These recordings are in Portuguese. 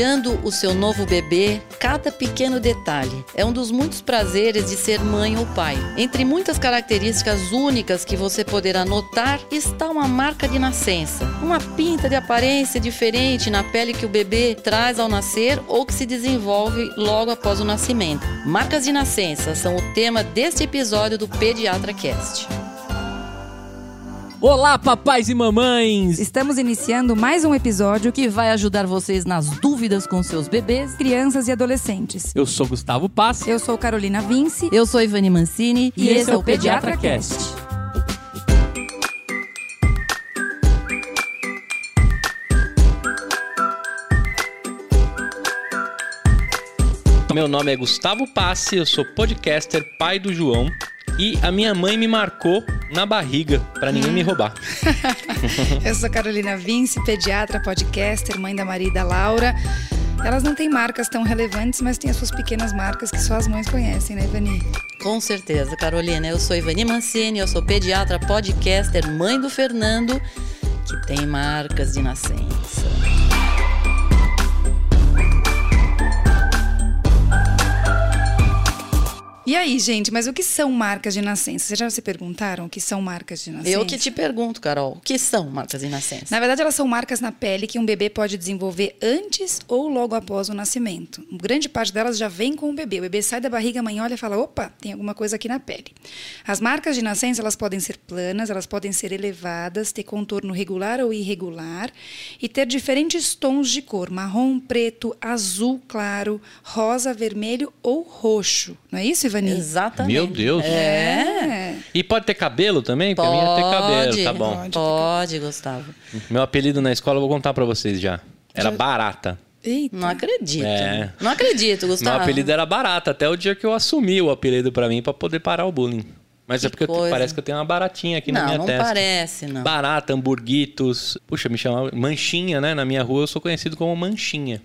Olhando o seu novo bebê, cada pequeno detalhe é um dos muitos prazeres de ser mãe ou pai. Entre muitas características únicas que você poderá notar está uma marca de nascença, uma pinta de aparência diferente na pele que o bebê traz ao nascer ou que se desenvolve logo após o nascimento. Marcas de nascença são o tema deste episódio do Pediatra Cast. Olá, papais e mamães! Estamos iniciando mais um episódio que vai ajudar vocês nas dúvidas com seus bebês, crianças e adolescentes. Eu sou Gustavo Passi. Eu sou Carolina Vince. Eu sou Ivani Mancini. E, e esse é o Pediatra Cast. Meu nome é Gustavo Passi, eu sou podcaster, pai do João e a minha mãe me marcou na barriga para ninguém me roubar. Eu sou Carolina Vince, pediatra, podcaster, mãe da Maria e da Laura. Elas não têm marcas tão relevantes, mas têm as suas pequenas marcas que só as mães conhecem, né, Ivani? Com certeza, Carolina. Eu sou Ivani Mancini, eu sou pediatra, podcaster, mãe do Fernando, que tem marcas de nascença. E aí, gente, mas o que são marcas de nascença? Vocês já se perguntaram o que são marcas de nascença? Eu que te pergunto, Carol, o que são marcas de nascença? Na verdade, elas são marcas na pele que um bebê pode desenvolver antes ou logo após o nascimento. Grande parte delas já vem com o bebê. O bebê sai da barriga, a mãe olha e fala: opa, tem alguma coisa aqui na pele. As marcas de nascença, elas podem ser planas, elas podem ser elevadas, ter contorno regular ou irregular e ter diferentes tons de cor: marrom, preto, azul claro, rosa, vermelho ou roxo. Não é isso, Ivan? Exatamente. Meu Deus. É. E pode ter cabelo também? Pode. Porque a minha ter cabelo, tá bom. Pode, pode Gustavo. Meu apelido na escola eu vou contar para vocês já. Era barata. Eita. Não acredito. É. Não acredito, Gustavo. Meu apelido era barata, até o dia que eu assumi o apelido para mim para poder parar o bullying. Mas Que é porque parece que eu tenho uma baratinha aqui na Não, minha não testa. parece, não. Barata, hamburguitos. Puxa, me chamava Manchinha, né? Na minha rua eu sou conhecido como Manchinha.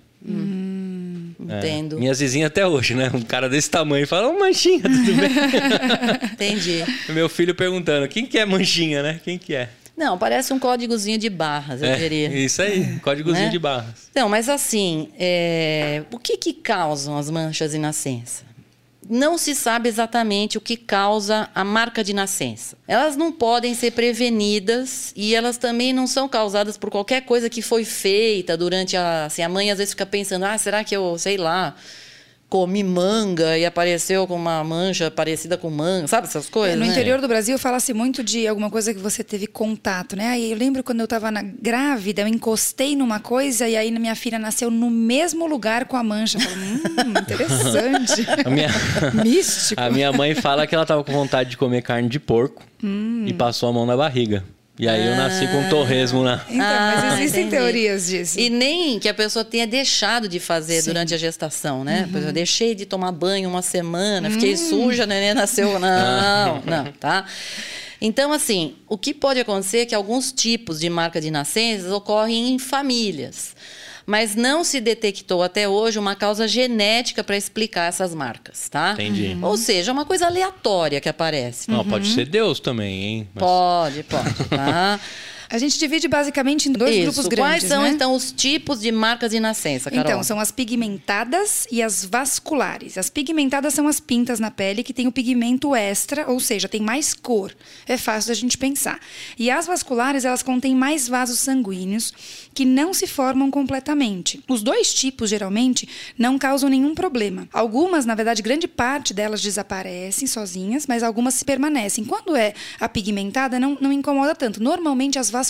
É. Entendo. Minhas vizinhas até hoje, né? Um cara desse tamanho fala, ô Manchinha, tudo bem? Entendi. Meu filho perguntando, quem que é Manchinha, né? Quem que é? Não, parece um códigozinho de barras, eu é diria. isso aí, códigozinho Né? de barras. Não, mas assim, é, o que que causam as manchas de nascença? Não se sabe exatamente o que causa a marca de nascença. Elas não podem ser prevenidas e elas também não são causadas por qualquer coisa que foi feita durante a. Assim, a mãe às vezes fica pensando: ah, será que eu, sei lá, comi manga e apareceu com uma mancha parecida com manga? Sabe essas coisas? No né? interior do Brasil fala-se muito de alguma coisa que você teve contato, né? Aí eu lembro quando eu estava grávida, eu encostei numa coisa e aí minha filha nasceu no mesmo lugar com a mancha. Eu falo, hum, interessante. A minha, Místico. a minha mãe fala que ela tava com vontade de comer carne de porco Hum. e passou a mão na barriga. E aí eu nasci com um torresmo na. Então, Ah, mas existem entendi. teorias disso. E nem que a pessoa tenha deixado de fazer durante a gestação, né? Por exemplo, deixei de tomar banho uma semana, fiquei suja, a neném nasceu. Não, não, tá? Então, assim, o que pode acontecer é que alguns tipos de marca de nascenças ocorrem em famílias. Mas não se detectou até hoje uma causa genética para explicar essas marcas, tá? Entendi. Ou seja, é uma coisa aleatória que aparece. Não, pode ser Deus também, hein? Mas- Pode, pode, tá? A gente divide basicamente em dois Isso. grupos Quais grandes, são, né? então, os tipos de marcas de nascença, Carol? Então, são as pigmentadas e as vasculares. As pigmentadas são as pintas na pele que tem o pigmento extra, ou seja, tem mais cor. É fácil da gente pensar. E as vasculares, elas contêm mais vasos sanguíneos que não se formam completamente. Os dois tipos, geralmente, não causam nenhum problema. Algumas, na verdade, grande parte delas desaparecem sozinhas, mas algumas permanecem. Quando é a pigmentada, não, não incomoda tanto. Normalmente, as vasculares,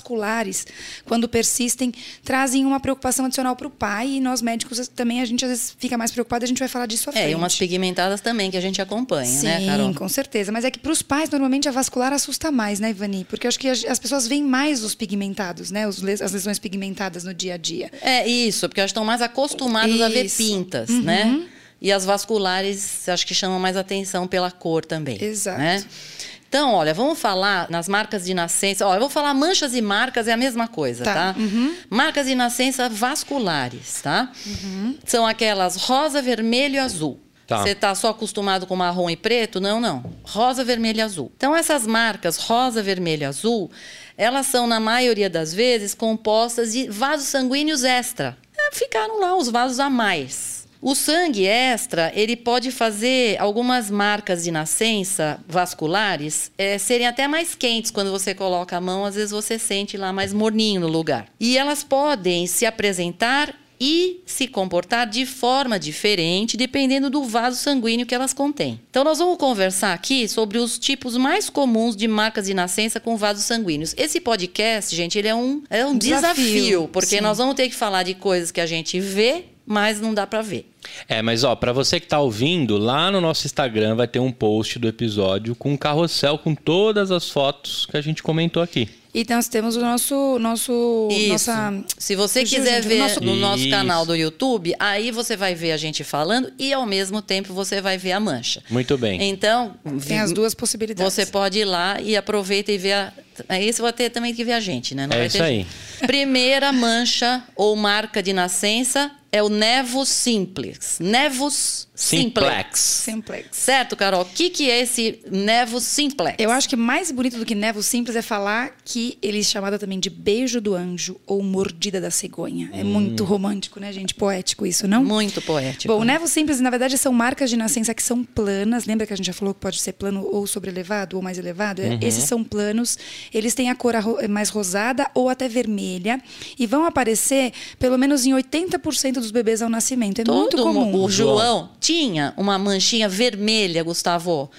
quando persistem, trazem uma preocupação adicional para o pai e nós médicos também a gente às vezes fica mais preocupado, a gente vai falar disso à É, frente. e umas pigmentadas também que a gente acompanha, Sim, né, Carol? com certeza. Mas é que para os pais, normalmente a vascular assusta mais, né, Ivani? Porque eu acho que as as pessoas veem mais os pigmentados, né? Os as lesões pigmentadas no dia a dia. É isso, porque elas estão mais acostumadas a ver Isso. pintas, Uhum. né? E as vasculares, acho que chamam mais atenção pela cor também. Exato. Né? Então, olha, vamos falar nas marcas de nascença. Olha, eu vou falar manchas e marcas, é a mesma coisa, Tá. tá? Marcas de nascença vasculares, tá? São aquelas rosa, vermelho e azul. Tá. Você está só acostumado com marrom e preto? Não, não. Rosa, vermelho e azul. Então, essas marcas rosa, vermelho e azul, elas são, na maioria das vezes, compostas de vasos sanguíneos extra. ficaram lá os vasos a mais. O sangue extra, ele pode fazer algumas marcas de nascença vasculares é, serem até mais quentes quando você coloca a mão, às vezes você sente lá mais morninho no lugar. E elas podem se apresentar e se comportar de forma diferente dependendo do vaso sanguíneo que elas contêm. Então, nós vamos conversar aqui sobre os tipos mais comuns de marcas de nascença com vasos sanguíneos. Esse podcast, gente, ele é um, é um desafio, Desafio, porque sim. nós vamos ter que falar de coisas que a gente vê, mas não dá para ver. É, mas ó, pra você que tá ouvindo, lá no nosso Instagram vai ter um post do episódio com um carrossel com todas as fotos que a gente comentou aqui. E nós temos o nosso. nosso Isso. nossa, Se você Fugiu, quiser gente, ver nosso- no nosso canal do YouTube, aí você vai ver a gente falando e ao mesmo tempo você vai ver a mancha. Muito bem. Então, tem as duas possibilidades. Você pode ir lá e aproveita e ver a. Aí você vai ter também que ver a gente, né? Não É vai isso ter aí. Primeira mancha ou marca de nascença é o Nevus simplex. Nevus simplex. Simplex. Certo, Carol? O que, que é esse Nevus simplex? Eu acho que mais bonito do que nevo simples é falar que ele é chamado também de beijo do anjo ou mordida da cegonha. É muito Hum. romântico, né, gente? Poético isso, não? Muito poético. Bom, o nevo simples, na verdade, são marcas de nascença que são planas. Lembra que a gente já falou que pode ser plano ou sobrelevado ou mais elevado? Uhum. Esses são planos. Eles têm a cor mais rosada ou até vermelha e vão aparecer pelo menos em 80% dos bebês ao nascimento. É muito Todo mu- comum. O João tinha uma manchinha vermelha, Gustavo.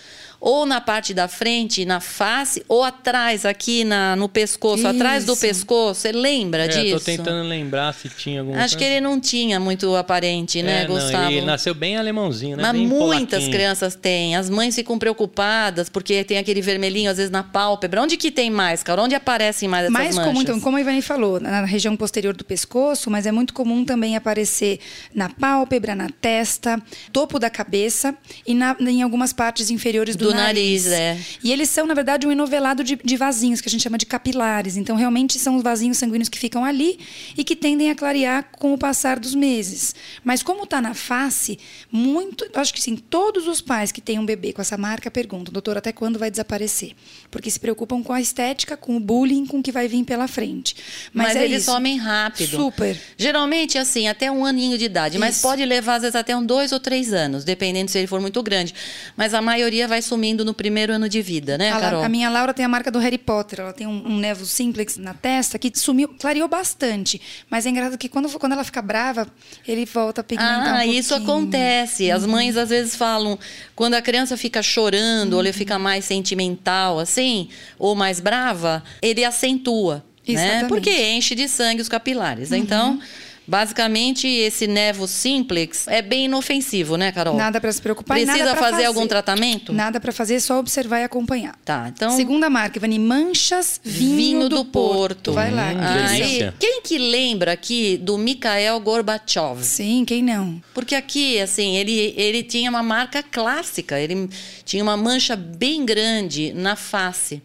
Ou na parte da frente, na face, ou atrás, aqui na, no pescoço, atrás do Isso. pescoço. Você lembra É, disso? eu tô tentando lembrar se tinha alguma Acho que ele não tinha muito aparente, né, É, não, Gustavo? ele nasceu bem alemãozinho, né? Mas Bem muitas polaquinho. crianças têm. As mães ficam preocupadas porque tem aquele vermelhinho, às vezes, na pálpebra. Onde que tem mais, cara? Onde aparecem mais essas mais manchas? comum, então, como a Ivani falou, na região posterior do pescoço, mas é muito comum também aparecer na pálpebra, na testa, topo da cabeça e na- em algumas partes inferiores do, Do nariz, é. E eles são, na verdade, um enovelado de, de vasinhos, que a gente chama de capilares. Então, realmente, são os vasinhos sanguíneos que ficam ali e que tendem a clarear com o passar dos meses. Mas como está na face, muito. Acho que sim, todos os pais que têm um bebê com essa marca perguntam, doutor, até quando vai desaparecer? Porque se preocupam com a estética, com o bullying, com o que vai vir pela frente. Mas, Mas, é eles isso. somem rápido. Super. Geralmente, assim, até um aninho de idade. Mas Isso. pode levar, às vezes, até um dois ou três anos, dependendo se ele for muito grande. Mas a maioria vai sumindo no primeiro ano de vida, né, A, Carol? a minha Laura tem a marca do Harry Potter. Ela tem um, um nevo simplex na testa que sumiu, clareou bastante. Mas é engraçado que quando, quando ela fica brava, ele volta a pigmentar um Ah, isso pouquinho. acontece. As mães às vezes falam, quando a criança fica chorando, ou ele fica mais sentimental, assim, ou mais brava, ele acentua, né? Porque enche de sangue os capilares. Então, basicamente, esse nevo simplex é bem inofensivo, né, Carol? Nada para se preocupar. Precisa nada pra fazer, algum tratamento? Nada para fazer, é só observar e acompanhar. Tá, então. Segunda marca, Ivani, Manchas Vinho, do, Porto. Vai lá. Hum, Aí, delícia. quem que lembra aqui do Mikhail Gorbachev? Sim, quem não? Porque aqui, assim, ele, ele tinha uma marca clássica, ele tinha uma mancha bem grande na face.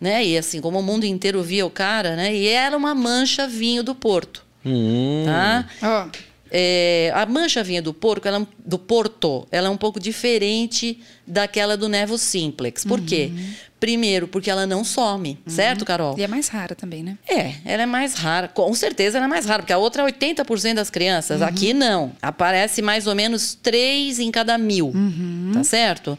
Né? E assim, como o mundo inteiro via o cara, né? E era uma mancha vinho do Porto. Hum. Tá? É, a mancha vinha do porco, ela, é do Porto, ela é um pouco diferente daquela do Nevo Simplex. Por quê? Primeiro, porque ela não some, certo, Carol? e é mais rara também, né? É, ela é mais rara. Com certeza ela é mais rara, porque a outra é 80% das crianças. Aqui não. Aparece mais ou menos 3 em cada mil. Tá certo?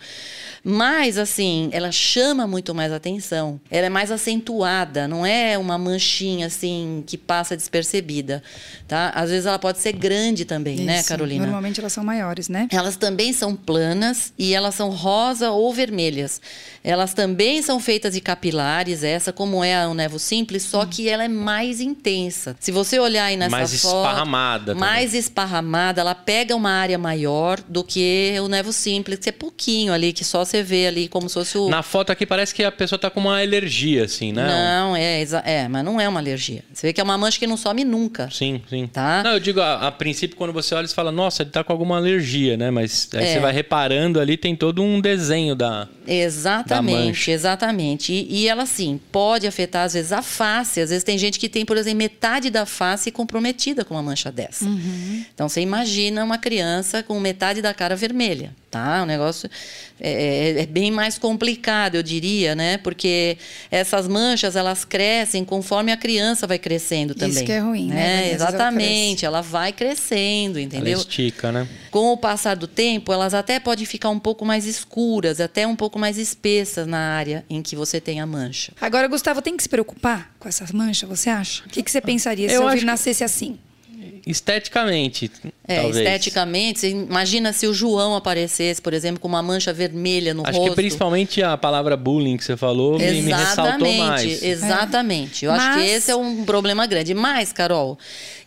Mas, assim, ela chama muito mais atenção. Ela é mais acentuada, não é uma manchinha, assim, que passa despercebida. Tá? Às vezes ela pode ser grande também, né, Isso. Carolina? Normalmente elas são maiores, né? Elas também são planas e elas são rosa ou vermelhas. Elas também são feitas de capilares, essa como é a Nevo Simples, só que ela é mais intensa. Se você olhar aí nessa Mais foto, esparramada também. mais esparramada, ela pega uma área maior do que o Nevo Simples, que é pouquinho ali, que só você vê ali como se fosse o Na foto aqui parece que a pessoa tá com uma alergia, assim, né? Não, é, é, mas não é uma alergia. Você vê que é uma mancha que não some nunca. Sim, sim. Tá. Não, eu digo, a, a princípio, quando você olha, você fala, nossa, ele tá com alguma alergia, né? Mas aí É. você vai reparando ali, tem todo um desenho da. Exatamente, mancha. exatamente. E, e ela, sim, pode afetar, às vezes, a face. Às vezes tem gente que tem, por exemplo, metade da face comprometida com uma mancha dessa. Uhum. Então, você imagina uma criança com metade da cara vermelha, tá? O negócio é, é, é, bem mais complicado, eu diria, né? Porque essas manchas, elas crescem conforme a criança vai crescendo também. Isso que é ruim, né? né? Exatamente, ela, ela, vai crescendo, entendeu? Ela estica, né? Com o passar do tempo, elas até podem ficar um pouco mais escuras, até um pouco mais espessas na área em que você tem a mancha. Agora, Gustavo, tem que se preocupar com essas manchas, você acha? O que, que você pensaria se eu filho nascesse assim? Esteticamente. É, talvez. esteticamente, você imagina se o João aparecesse, por exemplo, com uma mancha vermelha no Acho rosto. Acho que principalmente a palavra bullying que você falou me, me ressaltou mais. Exatamente. É. Eu Mas... acho que esse é um problema grande. Mas, Carol,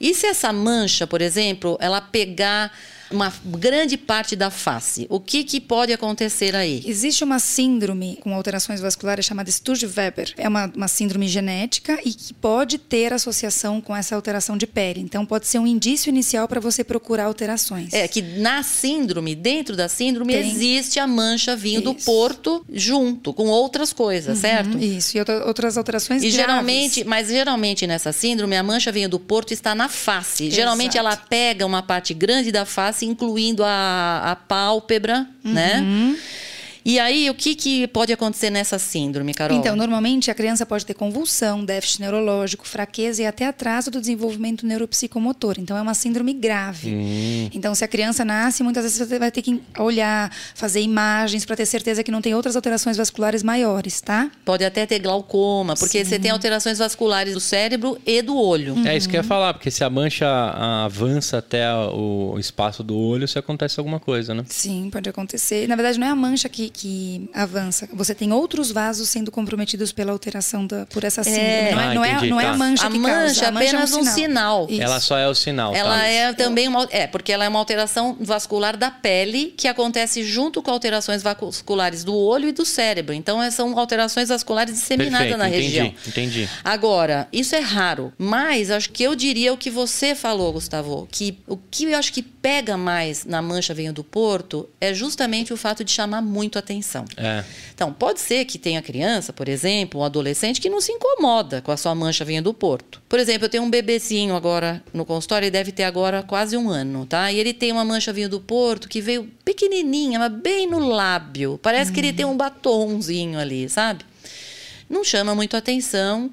e se essa mancha, por exemplo, ela pegar uma grande parte da face. O que, que pode acontecer aí? Existe uma síndrome com alterações vasculares chamada Sturge-Weber. É uma, uma síndrome genética e que pode ter associação com essa alteração de pele. Então, pode ser um indício inicial para você procurar alterações. É que na síndrome, dentro da síndrome, Tem. existe a mancha vinho do porto junto com outras coisas, uhum, certo? Isso, e outras alterações e graves. geralmente, Mas geralmente nessa síndrome, a mancha vinho do porto está na face. Exato. Geralmente ela pega uma parte grande da face face, incluindo a, a pálpebra, né? uhum. né? E aí, o que, que pode acontecer nessa síndrome, Carol? Então, normalmente a criança pode ter convulsão, déficit neurológico, fraqueza e até atraso do desenvolvimento neuropsicomotor. Então, é uma síndrome grave. Hum. Então, se a criança nasce, muitas vezes você vai ter que olhar, fazer imagens para ter certeza que não tem outras alterações vasculares maiores, tá? Pode até ter glaucoma, porque Sim. você tem alterações vasculares do cérebro e do olho. Uhum. É isso que eu ia falar, porque se a mancha avança até o espaço do olho, se acontece alguma coisa, né? Sim, pode acontecer. Na verdade, não é a mancha que, que avança. Você tem outros vasos sendo comprometidos pela alteração da, por essa síndrome. É. Não, é, ah, não, é, não é a tá. mancha a que mancha causa. A mancha é apenas um sinal. Um sinal. Ela só é o sinal. Ela tá? é também uma, é porque ela é uma alteração vascular da pele que acontece junto com alterações vasculares do olho e do cérebro. Então são alterações vasculares disseminadas Perfeito, na entendi, região. Entendi. Agora isso é raro, mas acho que eu diria o que você falou, Gustavo, que o que eu acho que pega mais na mancha venho do Porto é justamente o fato de chamar muito atenção. É. Então, pode ser que tenha criança, por exemplo, um adolescente que não se incomoda com a sua mancha vinha do porto. Por exemplo, eu tenho um bebezinho agora no consultório, ele deve ter agora quase um ano, tá? E ele tem uma mancha vinha do porto que veio pequenininha, mas bem no lábio. Parece que ele tem um batomzinho ali, sabe? Não chama muito atenção,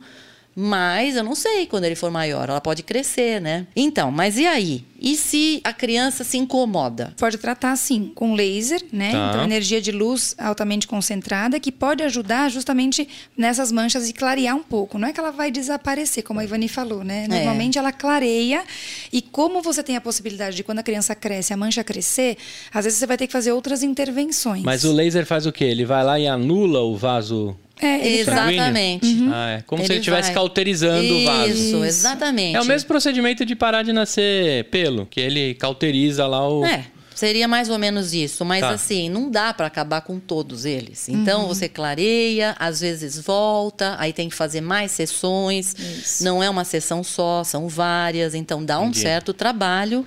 mas eu não sei quando ele for maior, ela pode crescer, né? Então, mas e aí? E se a criança se incomoda? Pode tratar sim, com laser, né? Tá. Então, energia de luz altamente concentrada que pode ajudar justamente nessas manchas e clarear um pouco. Não é que ela vai desaparecer, como a Ivani falou, né? É. Normalmente é. ela clareia e como você tem a possibilidade de quando a criança cresce, a mancha crescer, às vezes você vai ter que fazer outras intervenções. Mas o laser faz o quê? Ele vai lá e anula o vaso é, exatamente. Uhum. Ah, é. Como ele se ele estivesse cauterizando Isso, o vaso. Isso, exatamente. É o mesmo procedimento de parar de nascer pelo, que ele cauteriza lá o. É. Seria mais ou menos isso, mas tá. assim, não dá para acabar com todos eles. Então uhum. você clareia, às vezes volta, aí tem que fazer mais sessões. Isso. Não é uma sessão só, são várias, então dá um Entendi. certo trabalho.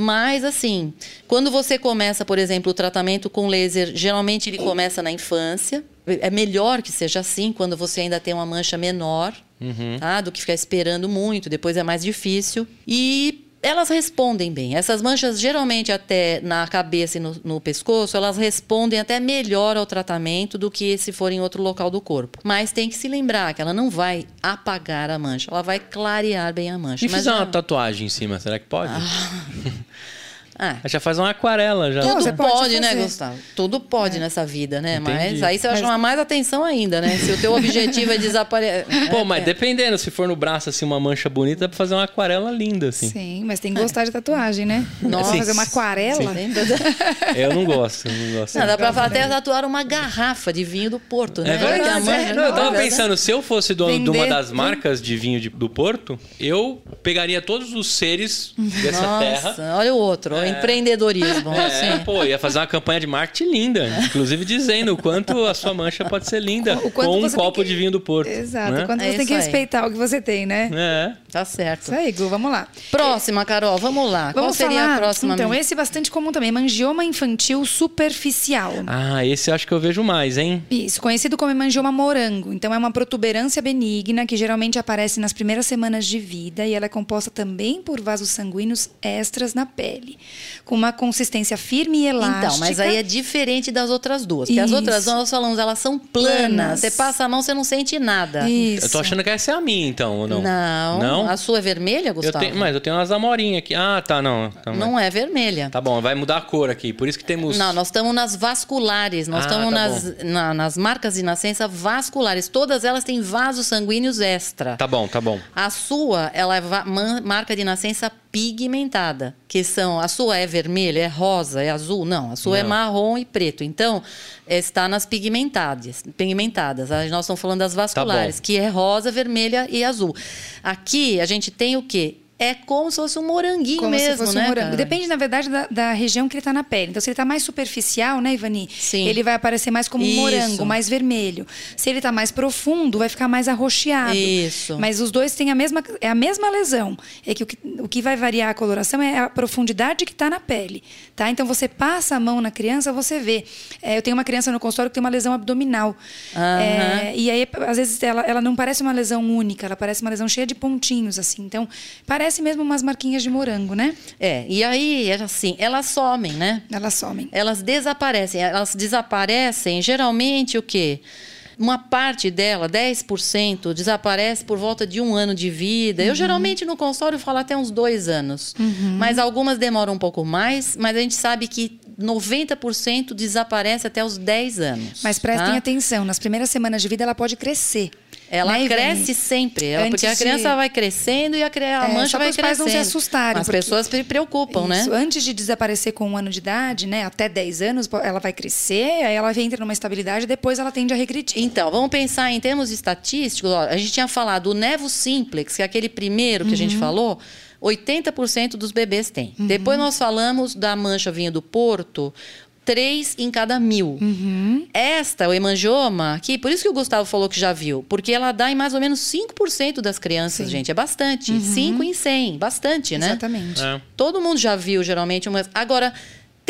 Mas, assim, quando você começa, por exemplo, o tratamento com laser, geralmente ele começa na infância. É melhor que seja assim, quando você ainda tem uma mancha menor, uhum. tá? do que ficar esperando muito, depois é mais difícil. E elas respondem bem. Essas manchas, geralmente, até na cabeça e no, no, pescoço, elas respondem até melhor ao tratamento do que se for em outro local do corpo. Mas tem que se lembrar que ela não vai apagar a mancha, ela vai clarear bem a mancha. E Mas fizer uma tatuagem em cima, será que pode? Ah. Ah. Já faz uma aquarela já. Tudo pode, pode né, Gustavo? Tudo pode é. nessa vida, né? Entendi. Mas aí você vai mas... chamar mais atenção ainda, né? Se o teu objetivo é desaparecer. Pô, mas é. dependendo, se for no braço assim uma mancha bonita, dá pra fazer uma aquarela linda, assim. Sim, mas tem que gostar de tatuagem, né? Nossa, fazer uma aquarela. Eu não gosto, não gosto. Não, dá pra até tatuar uma garrafa de vinho do Porto, né? É verdade. Mancha, não, eu tava pensando, se eu fosse dono de uma das marcas de vinho de, do Porto, eu pegaria todos os seres dessa Nossa, terra. Olha o outro, é. Empreendedorismo mesmo. É, assim. pô, ia fazer uma campanha de marketing linda. Inclusive dizendo o quanto a sua mancha pode ser linda com um copo que... de vinho do Porto. Exato, né? quanto é você tem que aí. respeitar o que você tem, né? É. Tá certo. Isso aí, Gu, vamos lá. Próxima, Carol, vamos lá. Qual Vamos seria falar, a próxima? Então, esse é bastante comum também, hemangioma infantil superficial. Ah, esse eu acho que eu vejo mais, hein? Isso, conhecido como hemangioma morango. Então, é uma protuberância benigna que geralmente aparece nas primeiras semanas de vida e ela é composta também por vasos sanguíneos extras na pele, com uma consistência firme e elástica. Então, mas aí é diferente das outras duas. Porque as outras, Isso. nós falamos, elas são planas. Planas. Você passa a mão, você não sente nada. Isso. Eu tô achando que essa é a minha, então, ou não? Não. Não? A sua é vermelha, Eu Gustavo? tenho, mas eu tenho umas amorinhas aqui. Ah, tá, não. Tá, Não é vermelha. Tá bom, vai mudar a cor aqui. Por isso que temos. Não, nós estamos nas vasculares, nós Ah, estamos tá nas, na- nas marcas de nascença vasculares. Todas elas têm vasos sanguíneos extra. Tá bom, tá bom. A sua, ela é marca de nascença pigmentada, que são, a sua é vermelha, é rosa, é azul? Não, a sua é Não. marrom e preto. Então, está nas pigmentadas. Pigmentadas. Nós estamos falando das vasculares, bom. que é rosa, vermelha e azul. Aqui a gente tem o quê? É como se fosse um moranguinho Como mesmo, se fosse né? um morango. cara? Depende, na verdade, da, da região que ele está na pele. Então, se ele está mais superficial, né, Ivani? Sim. Ele vai aparecer mais como um Isso. morango, mais vermelho. Se ele está mais profundo, vai ficar mais arroxeado. Isso. Mas os dois têm a mesma, é a mesma lesão. É que o, que o que vai variar a coloração é a profundidade que está na pele. Tá? Então, você passa a mão na criança, você vê. É, eu tenho uma criança no consultório que tem uma lesão abdominal. Aham. É, e aí, às vezes, ela, ela não parece uma lesão única, ela parece uma lesão cheia de pontinhos, assim. Então, parece mesmo umas marquinhas de morango, né? É, e aí, é assim, elas somem, né? Elas somem. Elas desaparecem. Elas desaparecem, geralmente, o quê? Uma parte dela, 10%, desaparece por volta de um ano de vida. Eu, geralmente, no consultório, falo até uns dois anos. Mas algumas demoram um pouco mais, mas a gente sabe que 90% desaparece até os 10 anos. Mas prestem tá? atenção, nas primeiras semanas de vida ela pode crescer. Ela né, cresce sempre, ela- porque a criança de- vai crescendo e a, cre- a É, mancha vai para os pais crescendo. não se assustarem, As pessoas se preocupam, né? Isso, Antes de desaparecer com um ano de idade, né, até 10 anos, ela vai crescer, aí ela entra numa estabilidade e depois ela tende a regredir. Então, vamos pensar em termos estatísticos. Ó, a gente tinha falado o nevo simplex, que é aquele primeiro que a Uhum. gente falou, 80% dos bebês têm. Depois nós falamos da mancha vinha do Porto, 3 em cada mil. Uhum. Esta, o hemangioma, aqui, por isso que o Gustavo falou que já viu, porque ela dá em mais ou menos 5% das crianças, Sim. gente. É bastante. 5 em 100, bastante, né? Exatamente. É. Todo mundo já viu, geralmente. Uma... Agora,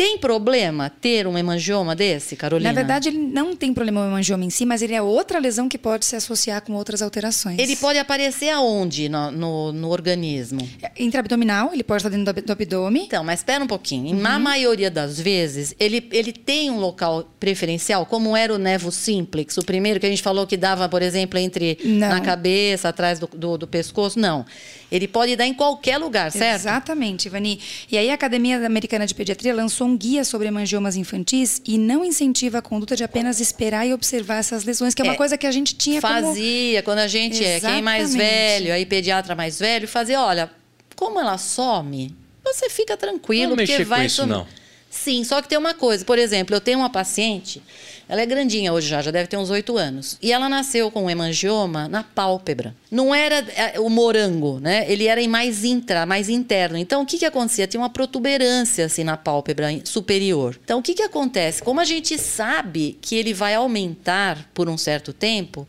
tem problema ter um hemangioma desse, Carolina? Na verdade, ele não tem problema o hemangioma em si, mas ele é outra lesão que pode se associar com outras alterações. Ele pode aparecer aonde no, no, no organismo? Intraabdominal, ele pode estar dentro do abdômen. Então, mas espera um pouquinho. Uhum. Na maioria das vezes, ele, ele tem um local preferencial, como era o nevo simplex, o primeiro que a gente falou que dava, por exemplo, entre Não. na cabeça, atrás do, do, do pescoço. Não. Ele pode dar em qualquer lugar, certo? Exatamente, Ivani. E aí a Academia Americana de Pediatria lançou um guia sobre hemangiomas infantis e não incentiva a conduta de apenas esperar e observar essas lesões, que é uma É, coisa que a gente tinha como... Fazia, quando a gente é quem mais Exatamente. velho, aí pediatra mais velho, fazia, olha, como ela some, você fica tranquilo, Não porque mexer com vai isso, sumir. não. Sim, só que tem uma coisa, por exemplo, eu tenho uma paciente, ela é grandinha hoje já, já deve ter uns oito anos, e ela nasceu com um hemangioma na pálpebra. Não era é, o morango, né? Ele era em mais intra, mais interno. Então, o que que acontecia? Tinha uma protuberância assim na pálpebra superior. Então, o que que acontece? Como a gente sabe que ele vai aumentar por um certo tempo,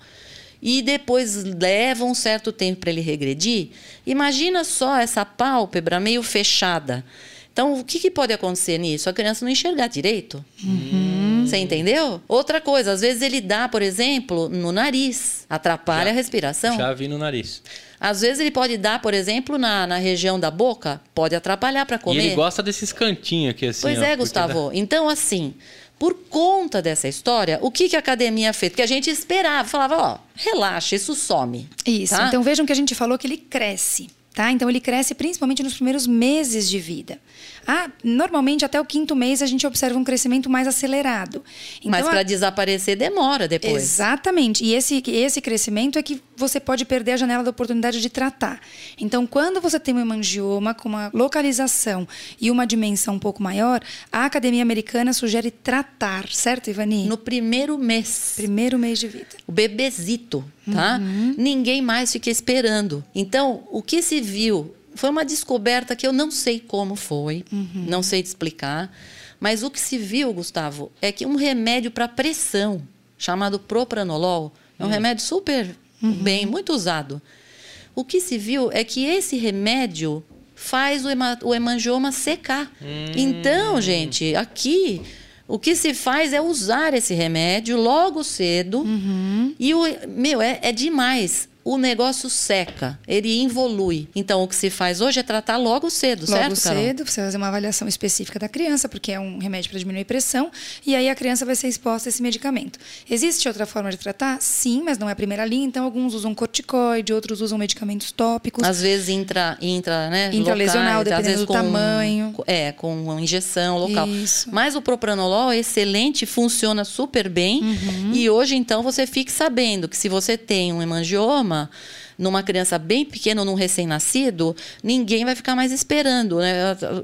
e depois leva um certo tempo para ele regredir. Imagina só essa pálpebra meio fechada. Então, o que, que pode acontecer nisso? A criança não enxergar direito. Você entendeu? Outra coisa, às vezes ele dá, por exemplo, no nariz, atrapalha a respiração. Já vi no nariz. Às vezes ele pode dar, por exemplo, na, na região da boca, pode atrapalhar para comer. E ele gosta desses cantinhos aqui, assim. Pois ó, é, Gustavo. Então, assim, por conta dessa história, o que, que a academia fez? Porque a gente esperava, falava, ó, relaxa, isso some. Isso. tá? Então vejam que a gente falou que ele cresce. Tá? Então ele cresce principalmente nos primeiros meses de vida. Ah, normalmente até o quinto mês a gente observa um crescimento mais acelerado. Então, Mas a- para desaparecer demora depois. Exatamente. E esse, esse crescimento é que você pode perder a janela da oportunidade de tratar. Então, quando você tem um hemangioma com uma localização e uma dimensão um pouco maior, a Academia Americana sugere tratar, certo, Ivani? No primeiro mês. primeiro mês de vida. O bebezito, tá? Uhum. Ninguém mais fica esperando. Então, o que se viu foi uma descoberta que eu não sei como foi, Uhum. não sei te explicar, mas o que se viu, Gustavo, é que um remédio para pressão, chamado propranolol, é um Uhum. remédio super bem, muito usado. O que se viu é que esse remédio faz o, hema, o hemangioma secar. Então, gente, aqui o que se faz é usar esse remédio logo cedo. E o meu é, é demais. O negócio seca, ele involui. Então, o que se faz hoje é tratar logo cedo, Logo certo, Carol? cedo, você vai fazer uma avaliação específica da criança, porque é um remédio para diminuir pressão, e aí a criança vai ser exposta a esse medicamento. Existe outra forma de tratar? Sim, mas não é a primeira linha, então alguns usam corticoide, outros usam medicamentos tópicos. Às vezes intra, intra, né? Intralesional, locais, dependendo do com- tamanho. É, com uma injeção local. Isso. Mas o propranolol é excelente, funciona super bem. Uhum. E hoje, então, você fique sabendo que se você tem um hemangioma numa criança bem pequena ou num recém-nascido, ninguém vai ficar mais esperando. Né?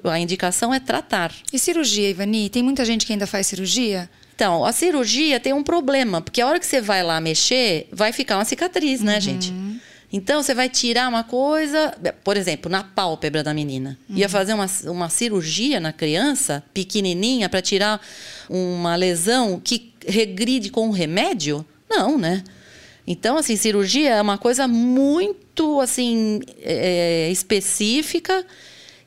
A- indicação é tratar. E cirurgia, Ivani? Tem muita gente que ainda faz cirurgia? Então, a cirurgia tem um problema, porque a hora que você vai lá mexer, vai ficar uma cicatriz, né, gente? Então, você vai tirar uma coisa, por exemplo, na pálpebra da menina. Ia fazer uma, uma cirurgia na criança, pequenininha, para tirar uma lesão que regride com um remédio? Não, né? Então, assim, cirurgia é uma coisa muito, assim, é, específica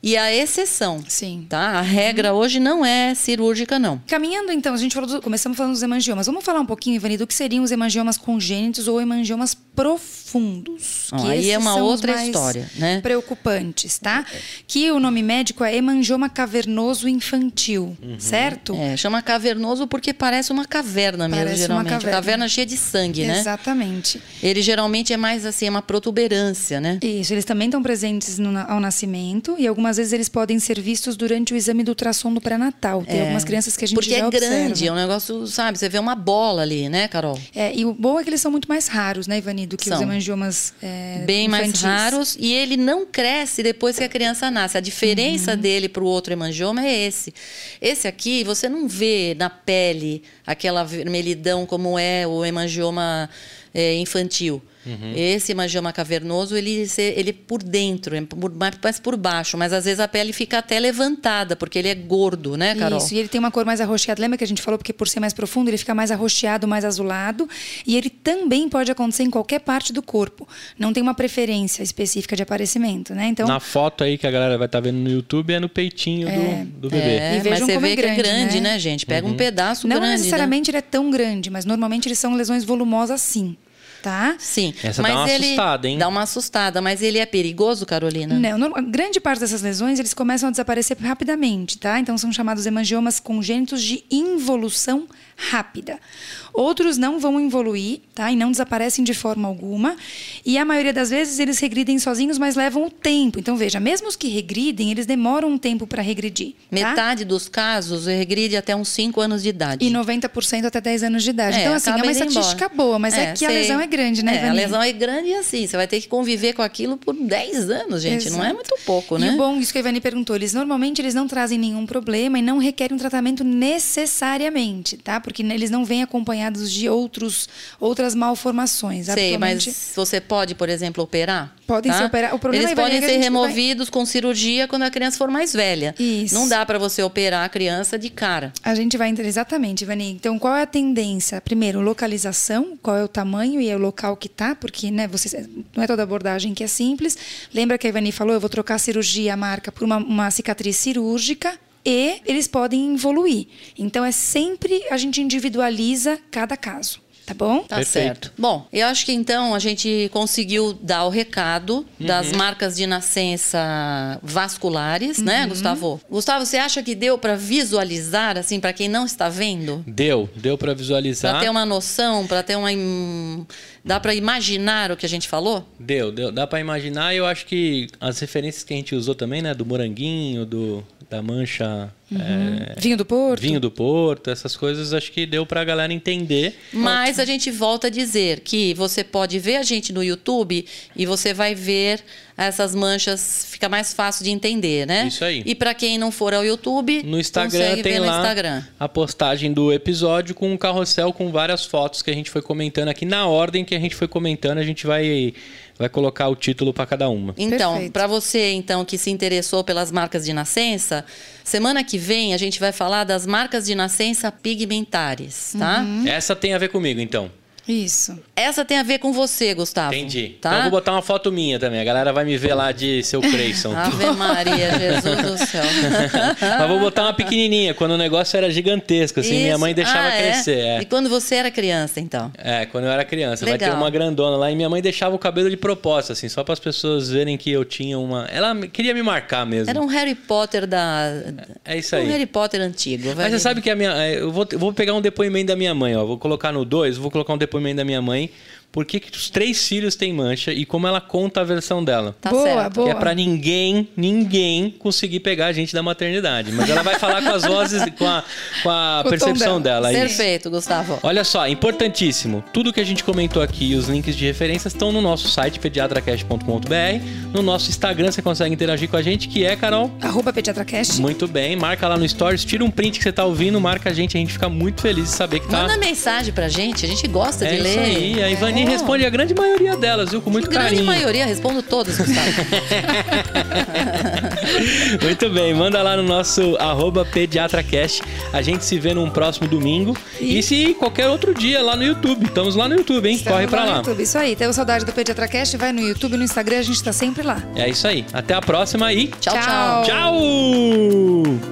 e a exceção. Sim. Tá? A regra hoje não é cirúrgica, não. Caminhando, então, a gente falou do- começamos falando dos hemangiomas. Vamos falar um pouquinho, Ivani, do que seriam os hemangiomas congênitos ou hemangiomas profundos. Que aí é uma outra história, né? Preocupantes, tá? Que o nome médico é hemangioma cavernoso infantil, certo? É, chama cavernoso porque parece uma caverna mesmo, Parece uma geralmente. caverna. caverna cheia de sangue, né? Exatamente. Ele geralmente é mais assim, é uma protuberância, né? Isso, eles também estão presentes no ao nascimento e algumas vezes eles podem ser vistos durante o exame do ultrassom do pré-natal. Tem algumas crianças que a gente Porque já é grande, observa. é um negócio, sabe? Você vê uma bola ali, né, Carol? É, e o bom é que eles são muito mais raros, né, Ivani, do que os São. hemangiomas é, Bem mais infantis. raros e ele não cresce depois que a criança nasce. A Uhum. diferença dele para o outro hemangioma é esse. Esse aqui você não vê na pele aquela vermelhidão como é o hemangioma é, infantil. Uhum. Esse hemangioma cavernoso, ele, se- ele por dentro, é por, mais mais por baixo, mas às vezes a pele fica até levantada, porque ele é gordo, né, Carol? Isso, e ele tem uma cor mais arroxeada. Lembra que a gente falou porque por ser mais profundo, ele fica mais arroxeado, mais azulado. E ele também pode acontecer em qualquer parte do corpo. Não tem uma preferência específica de aparecimento, né? Então, Na foto aí que a galera vai estar vendo no YouTube é no peitinho do, do bebê. É, E mas você como vê é que é grande, grande, né? né, gente? Pega um pedaço não grande, né? necessariamente ele é tão grande, mas normalmente eles são lesões volumosas sim, tá? Sim. Essa mas dá uma ele assustada, hein? Dá uma assustada, mas ele é perigoso, Carolina? Não, grande parte dessas lesões eles começam a desaparecer rapidamente, tá? Então são chamados hemangiomas congênitos de involução rápida. Outros não vão evoluir, tá? E não desaparecem de forma alguma. E a maioria das vezes eles regridem sozinhos, mas levam o tempo. Então veja, mesmo os que regridem, eles demoram um tempo para regredir. tá? Metade dos casos regride até uns 5 anos de idade. E 90% até 10 anos de idade. É, então, assim, é uma estatística embora. boa, mas é, que a sei. lesão é grande, né, É, a Ivani? lesão é grande e assim, você vai ter que conviver com aquilo por 10 anos, gente. Não é Exato. muito pouco, né? E bom, isso que a Ivani perguntou, eles normalmente eles não trazem nenhum problema e não requerem um tratamento necessariamente, tá? Porque eles não vêm acompanhados de outros, outras malformações. Sei, mas você pode, por exemplo, operar? Podem tá? ser opera- o problema, Eles podem é a ser removidos com cirurgia quando a criança for mais velha. Isso. Não dá para você operar a criança de cara. A gente vai entrar exatamente, Ivani. Então, qual é a tendência? Primeiro, localização, qual é o tamanho e é o local que tá, porque né, você, não é toda abordagem que é simples. Lembra que a Ivani falou, eu vou trocar a cirurgia, a marca, por uma, uma cicatriz cirúrgica e eles podem evoluir. Então, é sempre a gente individualiza cada caso, tá bom? Tá Perfeito. certo. Bom, eu acho que então a gente conseguiu dar o recado das marcas de nascença vasculares, né, Gustavo? Gustavo, você acha que deu para visualizar, assim, para quem não está vendo? Deu, deu pra visualizar. Para ter uma noção, para ter uma. im- Dá para imaginar o que a gente falou? Deu, deu. Dá pra imaginar. Eu acho que as referências que a gente usou também, né? Do moranguinho, do, da mancha. É, Vinho do Porto? vinho do Porto, essas coisas, acho que deu pra galera entender. Mas a gente volta a dizer que você pode ver a gente no YouTube e você vai ver essas manchas, fica mais fácil de entender, né? Isso aí. E para quem não for ao YouTube, No Instagram tem ver no lá Instagram. a postagem do episódio com um carrossel com várias fotos que a gente foi comentando aqui. Na ordem que a gente foi comentando, a gente vai, vai colocar o título pra cada uma. Então, para você então que se interessou pelas marcas de nascença, semana que vem a gente vai falar das marcas de nascença pigmentares, tá? Uhum. Essa tem a ver comigo, então. Isso. Essa tem a ver com você, Gustavo. Entendi. Tá? Então eu vou botar uma foto minha também. A galera vai me ver lá de seu Creyson. Ave Maria, Jesus do céu. Mas vou botar uma pequenininha, quando o negócio era gigantesco, assim, minha Isso. mãe deixava Ah, é? crescer. É. E quando você era criança, então? É, quando eu era criança. Vai ter Legal. uma grandona lá e minha mãe deixava o cabelo de propósito, assim, só para as pessoas verem que eu tinha uma. Ela queria me marcar mesmo. Era um Harry Potter da. É isso Um aí. Harry Potter antigo. vai Mas você ver. sabe que a minha. é, Eu vou, eu vou pegar um depoimento da minha mãe, ó. Vou colocar no 2, vou colocar um depoimento da minha mãe. Por que, que os três filhos têm mancha e como ela conta a versão dela. Tá boa, certo. boa. Que é pra ninguém, ninguém conseguir pegar a gente da maternidade. Mas ela vai falar com as vozes, com a, com a Com percepção dela. dela. é isso. Perfeito, Gustavo. Olha só, importantíssimo. Tudo que a gente comentou aqui e os links de referência estão no nosso site pediatracast.com.br. No nosso Instagram você consegue interagir com a gente, que é, Carol. Arroba PediatraCast. Muito bem, marca lá no Stories, tira um print que você tá ouvindo, marca a gente, a gente fica muito feliz de saber que tá. Manda mensagem pra gente, a gente gosta é de isso ler. aí. A Ivani Responde a grande maioria delas, viu? Com muito grande carinho. maioria, respondo todas, Gustavo. Muito bem, manda lá no nosso arroba pediatracast. A gente se vê num próximo domingo. E, se qualquer outro dia lá no YouTube. Estamos lá no YouTube, hein? Estamos Corre pra no lá. YouTube. Isso aí. Tem saudade do PediatraCast, vai no YouTube, no Instagram, a gente tá sempre lá. É isso aí. Até a próxima e tchau, tchau. Tchau. tchau!